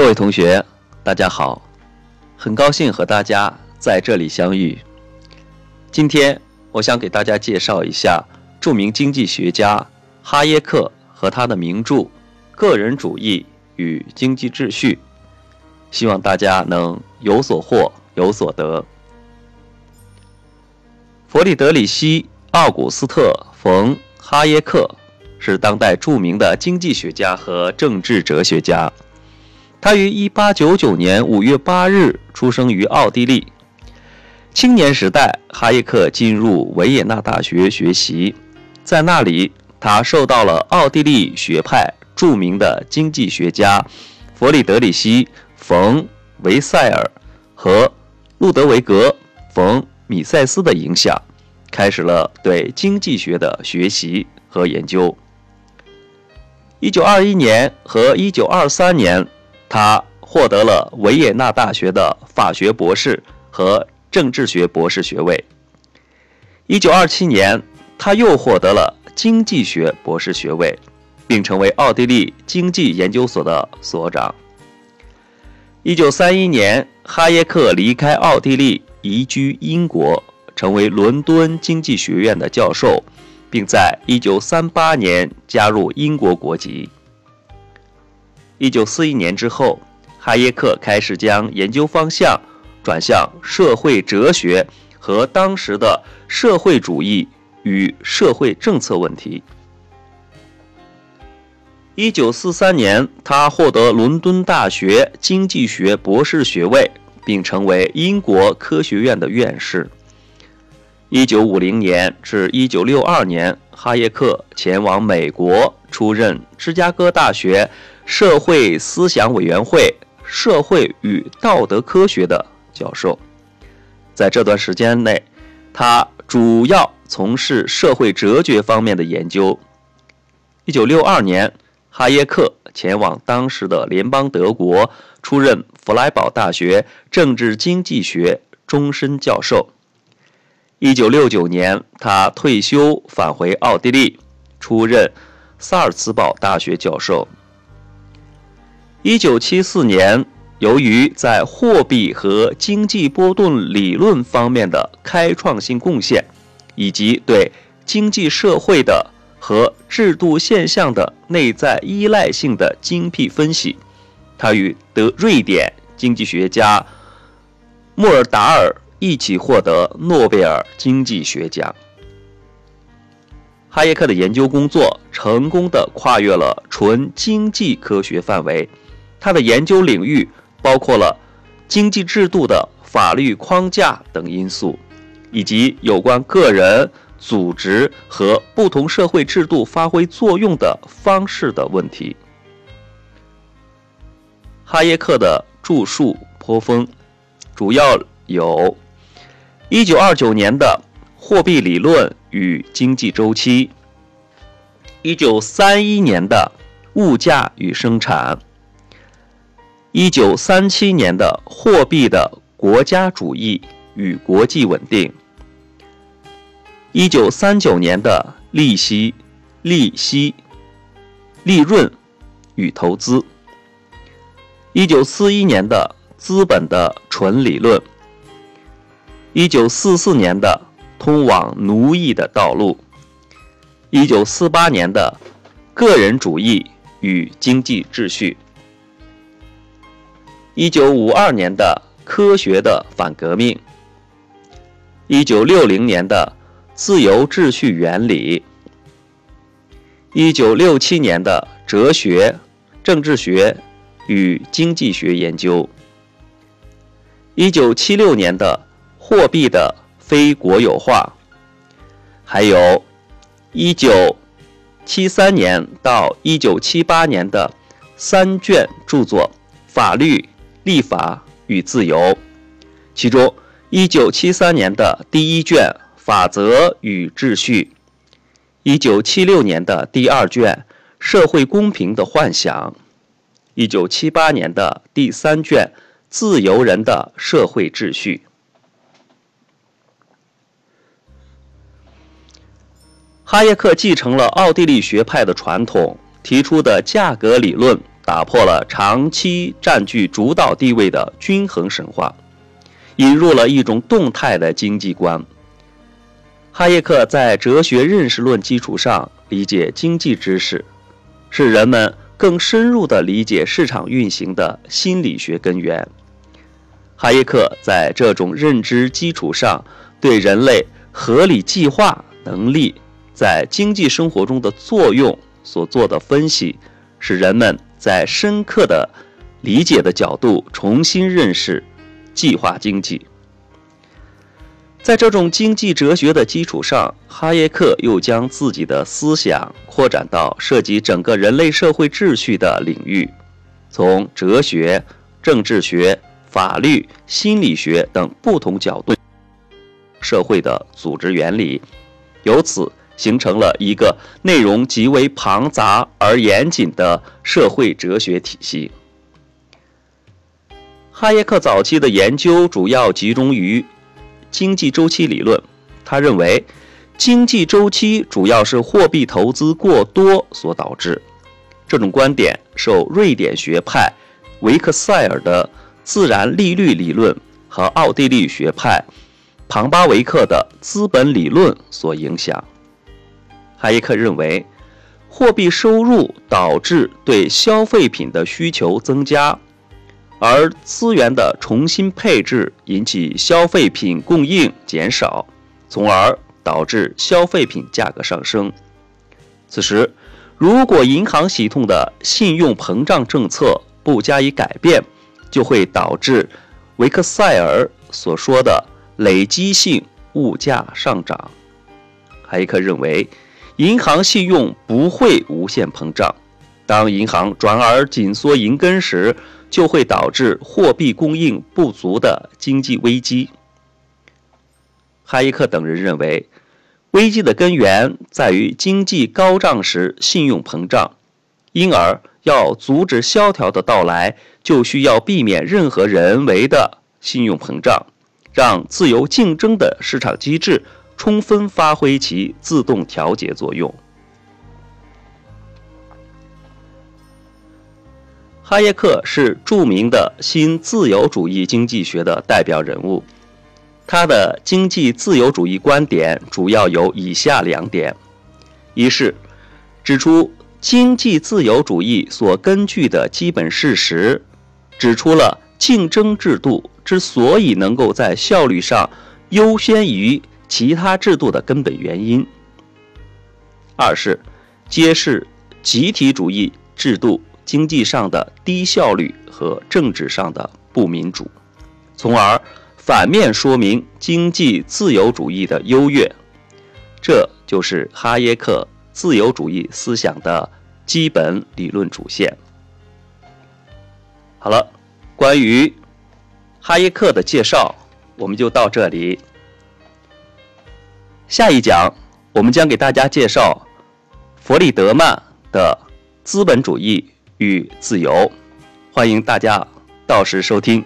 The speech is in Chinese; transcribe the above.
各位同学，大家好，很高兴和大家在这里相遇。今天我想给大家介绍一下著名经济学家哈耶克和他的名著《个人主义与经济秩序》，希望大家能有所获有所得。弗里德里希·奥古斯特·冯·哈耶克是当代著名的经济学家和政治哲学家。他于1899年5月8日出生于奥地利。青年时代，哈耶克进入维也纳大学学习，在那里，他受到了奥地利学派著名的经济学家弗里德里希·冯·维塞尔和路德维格·冯·米塞斯的影响，开始了对经济学的学习和研究。1921年和1923年。他获得了维也纳大学的法学博士和政治学博士学位。一九二七年，他又获得了经济学博士学位，并成为奥地利经济研究所的所长。一九三一年，哈耶克离开奥地利，移居英国，成为伦敦经济学院的教授，并在一九三八年加入英国国籍。一九四一年之后，哈耶克开始将研究方向转向社会哲学和当时的社会主义与社会政策问题。一九四三年，他获得伦敦大学经济学博士学位，并成为英国科学院的院士。一九五零年至一九六二年，哈耶克前往美国，出任芝加哥大学。社会思想委员会社会与道德科学的教授，在这段时间内，他主要从事社会哲学方面的研究。一九六二年，哈耶克前往当时的联邦德国，出任弗莱堡大学政治经济学终身教授。一九六九年，他退休返回奥地利，出任萨尔茨堡大学教授。一九七四年，由于在货币和经济波动理论方面的开创性贡献，以及对经济社会的和制度现象的内在依赖性的精辟分析，他与德瑞典经济学家莫尔达尔一起获得诺贝尔经济学奖。哈耶克的研究工作成功的跨越了纯经济科学范围。他的研究领域包括了经济制度的法律框架等因素，以及有关个人、组织和不同社会制度发挥作用的方式的问题。哈耶克的著述颇丰，主要有1929年的《货币理论与经济周期》，1931年的《物价与生产》。一九三七年的货币的国家主义与国际稳定，一九三九年的利息、利息、利润与投资，一九四一年的资本的纯理论，一九四四年的通往奴役的道路，一九四八年的个人主义与经济秩序。一九五二年的科学的反革命，一九六零年的自由秩序原理，一九六七年的哲学、政治学与经济学研究，一九七六年的货币的非国有化，还有一九七三年到一九七八年的三卷著作《法律》。立法与自由，其中1973年的第一卷《法则与秩序》，1976年的第二卷《社会公平的幻想》，1978年的第三卷《自由人的社会秩序》。哈耶克继承了奥地利学派的传统，提出的价格理论。打破了长期占据主导地位的均衡神话，引入了一种动态的经济观。哈耶克在哲学认识论基础上理解经济知识，是人们更深入地理解市场运行的心理学根源。哈耶克在这种认知基础上，对人类合理计划能力在经济生活中的作用所做的分析。使人们在深刻的理解的角度重新认识计划经济。在这种经济哲学的基础上，哈耶克又将自己的思想扩展到涉及整个人类社会秩序的领域，从哲学、政治学、法律、心理学等不同角度社会的组织原理，由此。形成了一个内容极为庞杂而严谨的社会哲学体系。哈耶克早期的研究主要集中于经济周期理论，他认为经济周期主要是货币投资过多所导致。这种观点受瑞典学派维克塞尔的自然利率理论和奥地利学派庞巴维克的资本理论所影响。哈耶克认为，货币收入导致对消费品的需求增加，而资源的重新配置引起消费品供应减少，从而导致消费品价格上升。此时，如果银行系统的信用膨胀政策不加以改变，就会导致维克塞尔所说的累积性物价上涨。哈耶克认为。银行信用不会无限膨胀，当银行转而紧缩银根时，就会导致货币供应不足的经济危机。哈耶克等人认为，危机的根源在于经济高涨时信用膨胀，因而要阻止萧条的到来，就需要避免任何人为的信用膨胀，让自由竞争的市场机制。充分发挥其自动调节作用。哈耶克是著名的新自由主义经济学的代表人物，他的经济自由主义观点主要有以下两点：一是指出经济自由主义所根据的基本事实，指出了竞争制度之所以能够在效率上优先于。其他制度的根本原因。二是揭示集体主义制度经济上的低效率和政治上的不民主，从而反面说明经济自由主义的优越。这就是哈耶克自由主义思想的基本理论主线。好了，关于哈耶克的介绍，我们就到这里。下一讲，我们将给大家介绍弗里德曼的《资本主义与自由》，欢迎大家到时收听。